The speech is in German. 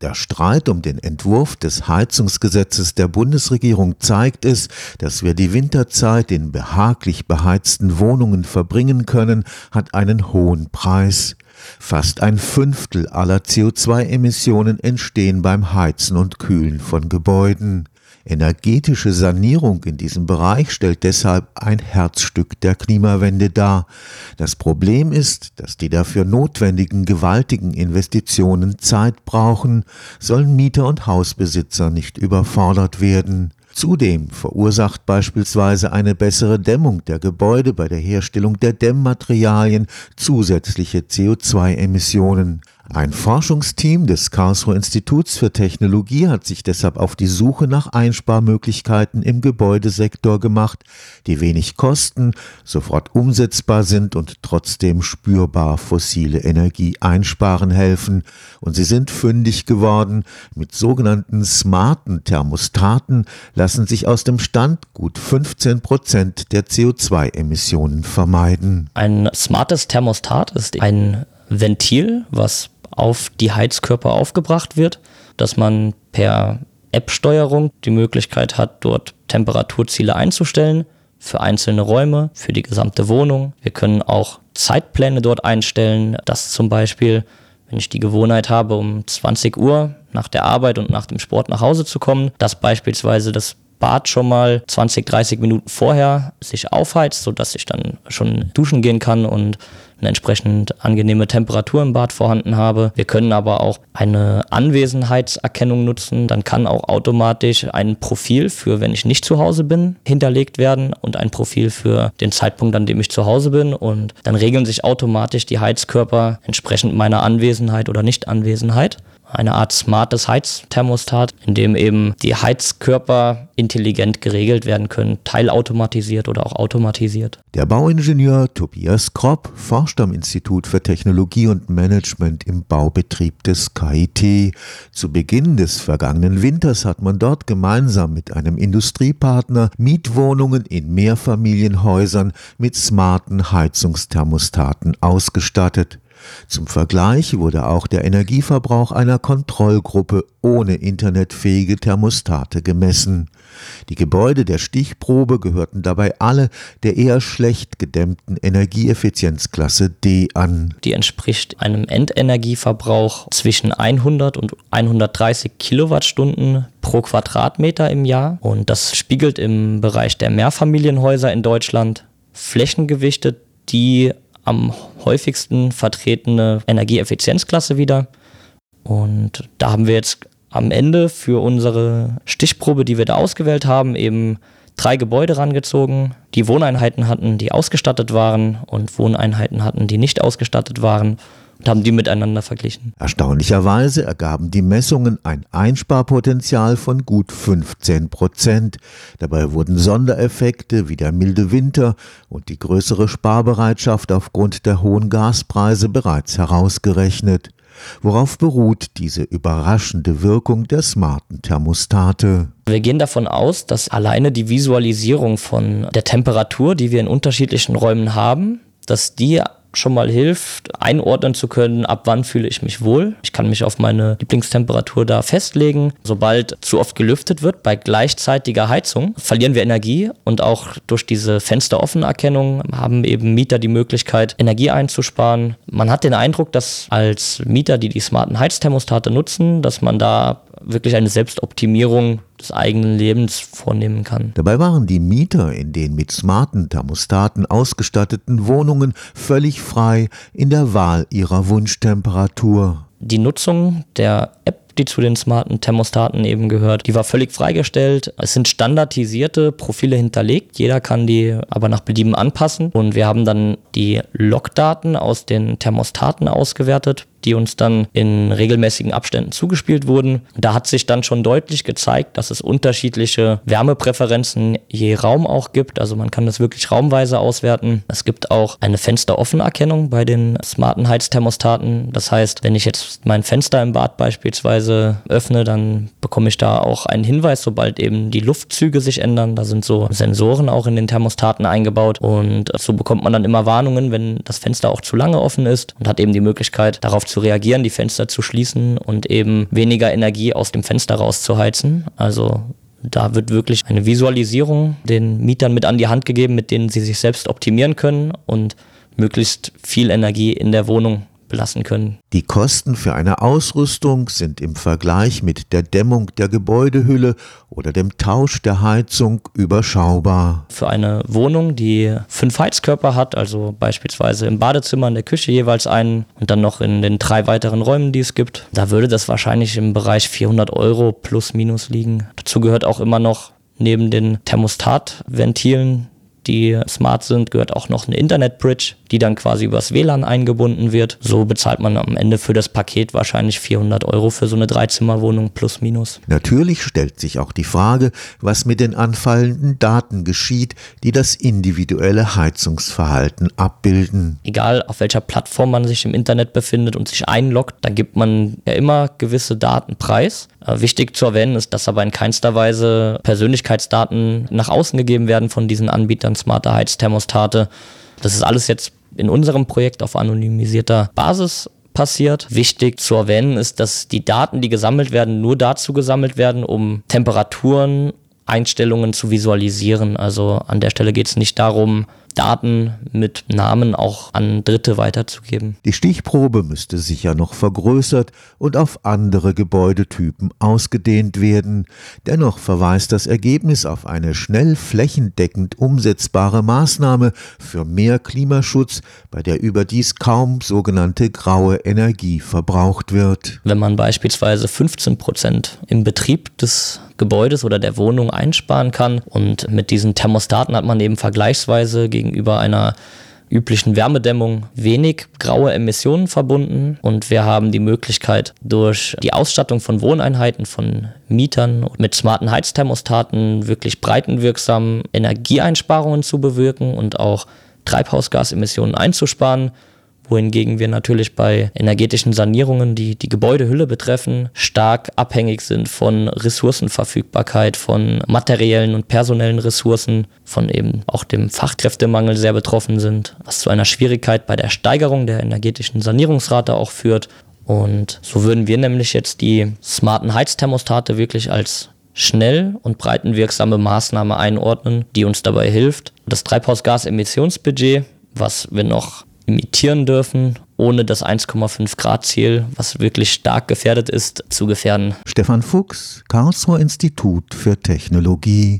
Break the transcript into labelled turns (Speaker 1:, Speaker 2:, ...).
Speaker 1: Der Streit um den Entwurf des Heizungsgesetzes der Bundesregierung zeigt es, dass wir die Winterzeit in behaglich beheizten Wohnungen verbringen können, hat einen hohen Preis. Fast ein Fünftel aller CO2-Emissionen entstehen beim Heizen und Kühlen von Gebäuden. Energetische Sanierung in diesem Bereich stellt deshalb ein Herzstück der Klimawende dar. Das Problem ist, dass die dafür notwendigen gewaltigen Investitionen Zeit brauchen, sollen Mieter und Hausbesitzer nicht überfordert werden. Zudem verursacht beispielsweise eine bessere Dämmung der Gebäude bei der Herstellung der Dämmmaterialien zusätzliche CO2-Emissionen. Ein Forschungsteam des Karlsruher Instituts für Technologie hat sich deshalb auf die Suche nach Einsparmöglichkeiten im Gebäudesektor gemacht, die wenig kosten, sofort umsetzbar sind und trotzdem spürbar fossile Energie einsparen helfen. Und sie sind fündig geworden. Mit sogenannten smarten Thermostaten lassen sich aus dem Stand gut 15 Prozent der CO2-Emissionen vermeiden.
Speaker 2: Ein smartes Thermostat ist ein Ventil, was auf die Heizkörper aufgebracht wird, dass man per App-Steuerung die Möglichkeit hat, dort Temperaturziele einzustellen für einzelne Räume, für die gesamte Wohnung. Wir können auch Zeitpläne dort einstellen, dass zum Beispiel, wenn ich die Gewohnheit habe, um 20 Uhr nach der Arbeit und nach dem Sport nach Hause zu kommen, dass beispielsweise das Bad schon mal 20, 30 Minuten vorher sich aufheizt, sodass ich dann schon duschen gehen kann und eine entsprechend angenehme Temperatur im Bad vorhanden habe. Wir können aber auch eine Anwesenheitserkennung nutzen. Dann kann auch automatisch ein Profil für, wenn ich nicht zu Hause bin, hinterlegt werden und ein Profil für den Zeitpunkt, an dem ich zu Hause bin. Und dann regeln sich automatisch die Heizkörper entsprechend meiner Anwesenheit oder Nichtanwesenheit eine Art smartes Heizthermostat, in dem eben die Heizkörper intelligent geregelt werden können, teilautomatisiert oder auch automatisiert.
Speaker 1: Der Bauingenieur Tobias Kropp forscht am Institut für Technologie und Management im Baubetrieb des KIT. Zu Beginn des vergangenen Winters hat man dort gemeinsam mit einem Industriepartner Mietwohnungen in Mehrfamilienhäusern mit smarten Heizungsthermostaten ausgestattet. Zum Vergleich wurde auch der Energieverbrauch einer Kontrollgruppe ohne internetfähige Thermostate gemessen. Die Gebäude der Stichprobe gehörten dabei alle der eher schlecht gedämmten Energieeffizienzklasse D an.
Speaker 2: Die entspricht einem Endenergieverbrauch zwischen 100 und 130 Kilowattstunden pro Quadratmeter im Jahr und das spiegelt im Bereich der Mehrfamilienhäuser in Deutschland Flächengewichte, die am häufigsten vertretene Energieeffizienzklasse wieder. Und da haben wir jetzt am Ende für unsere Stichprobe, die wir da ausgewählt haben, eben drei Gebäude rangezogen, die Wohneinheiten hatten, die ausgestattet waren und Wohneinheiten hatten, die nicht ausgestattet waren und haben die miteinander verglichen.
Speaker 1: Erstaunlicherweise ergaben die Messungen ein Einsparpotenzial von gut 15 Prozent. Dabei wurden Sondereffekte wie der milde Winter und die größere Sparbereitschaft aufgrund der hohen Gaspreise bereits herausgerechnet. Worauf beruht diese überraschende Wirkung der smarten Thermostate?
Speaker 2: Wir gehen davon aus, dass alleine die Visualisierung von der Temperatur, die wir in unterschiedlichen Räumen haben, dass die schon mal hilft, einordnen zu können, ab wann fühle ich mich wohl. Ich kann mich auf meine Lieblingstemperatur da festlegen. Sobald zu oft gelüftet wird, bei gleichzeitiger Heizung, verlieren wir Energie und auch durch diese Fensteroffenerkennung haben eben Mieter die Möglichkeit, Energie einzusparen. Man hat den Eindruck, dass als Mieter, die die smarten Heizthermostate nutzen, dass man da wirklich eine Selbstoptimierung des eigenen Lebens vornehmen kann.
Speaker 1: Dabei waren die Mieter in den mit smarten Thermostaten ausgestatteten Wohnungen völlig frei in der Wahl ihrer Wunschtemperatur.
Speaker 2: Die Nutzung der App die zu den smarten Thermostaten eben gehört. Die war völlig freigestellt. Es sind standardisierte Profile hinterlegt. Jeder kann die aber nach Belieben anpassen. Und wir haben dann die Logdaten aus den Thermostaten ausgewertet die uns dann in regelmäßigen Abständen zugespielt wurden. Da hat sich dann schon deutlich gezeigt, dass es unterschiedliche Wärmepräferenzen je Raum auch gibt. Also man kann das wirklich raumweise auswerten. Es gibt auch eine Fensteroffenerkennung bei den smarten Heizthermostaten. Das heißt, wenn ich jetzt mein Fenster im Bad beispielsweise öffne, dann bekomme ich da auch einen Hinweis, sobald eben die Luftzüge sich ändern. Da sind so Sensoren auch in den Thermostaten eingebaut und so bekommt man dann immer Warnungen, wenn das Fenster auch zu lange offen ist und hat eben die Möglichkeit, darauf zu reagieren, die Fenster zu schließen und eben weniger Energie aus dem Fenster rauszuheizen. Also da wird wirklich eine Visualisierung den Mietern mit an die Hand gegeben, mit denen sie sich selbst optimieren können und möglichst viel Energie in der Wohnung belassen können.
Speaker 1: Die Kosten für eine Ausrüstung sind im Vergleich mit der Dämmung der Gebäudehülle oder dem Tausch der Heizung überschaubar.
Speaker 2: Für eine Wohnung, die fünf Heizkörper hat, also beispielsweise im Badezimmer, in der Küche jeweils einen und dann noch in den drei weiteren Räumen, die es gibt, da würde das wahrscheinlich im Bereich 400 Euro plus minus liegen. Dazu gehört auch immer noch neben den Thermostatventilen die smart sind, gehört auch noch eine Internet-Bridge, die dann quasi übers WLAN eingebunden wird. So bezahlt man am Ende für das Paket wahrscheinlich 400 Euro für so eine Dreizimmerwohnung plus minus.
Speaker 1: Natürlich stellt sich auch die Frage, was mit den anfallenden Daten geschieht, die das individuelle Heizungsverhalten abbilden.
Speaker 2: Egal auf welcher Plattform man sich im Internet befindet und sich einloggt, da gibt man ja immer gewisse Daten preis. Äh, wichtig zu erwähnen ist, dass aber in keinster Weise Persönlichkeitsdaten nach außen gegeben werden von diesen Anbietern smarter Heizthermostate. Das ist alles jetzt in unserem Projekt auf anonymisierter Basis passiert. Wichtig zu erwähnen ist, dass die Daten, die gesammelt werden, nur dazu gesammelt werden, um Temperaturen, Einstellungen zu visualisieren. Also an der Stelle geht es nicht darum, Daten mit Namen auch an Dritte weiterzugeben.
Speaker 1: Die Stichprobe müsste sicher noch vergrößert und auf andere Gebäudetypen ausgedehnt werden. Dennoch verweist das Ergebnis auf eine schnell flächendeckend umsetzbare Maßnahme für mehr Klimaschutz, bei der überdies kaum sogenannte graue Energie verbraucht wird.
Speaker 2: Wenn man beispielsweise 15 Prozent im Betrieb des Gebäudes oder der Wohnung einsparen kann. Und mit diesen Thermostaten hat man eben vergleichsweise gegenüber einer üblichen Wärmedämmung wenig graue Emissionen verbunden. Und wir haben die Möglichkeit durch die Ausstattung von Wohneinheiten von Mietern mit smarten Heizthermostaten wirklich breitenwirksam Energieeinsparungen zu bewirken und auch Treibhausgasemissionen einzusparen wohingegen wir natürlich bei energetischen Sanierungen, die die Gebäudehülle betreffen, stark abhängig sind von Ressourcenverfügbarkeit, von materiellen und personellen Ressourcen, von eben auch dem Fachkräftemangel sehr betroffen sind, was zu einer Schwierigkeit bei der Steigerung der energetischen Sanierungsrate auch führt. Und so würden wir nämlich jetzt die smarten Heizthermostate wirklich als schnell und breitenwirksame Maßnahme einordnen, die uns dabei hilft, das Treibhausgasemissionsbudget, was wir noch imitieren dürfen, ohne das 1,5 Grad Ziel, was wirklich stark gefährdet ist, zu gefährden.
Speaker 1: Stefan Fuchs, Karlsruher Institut für Technologie.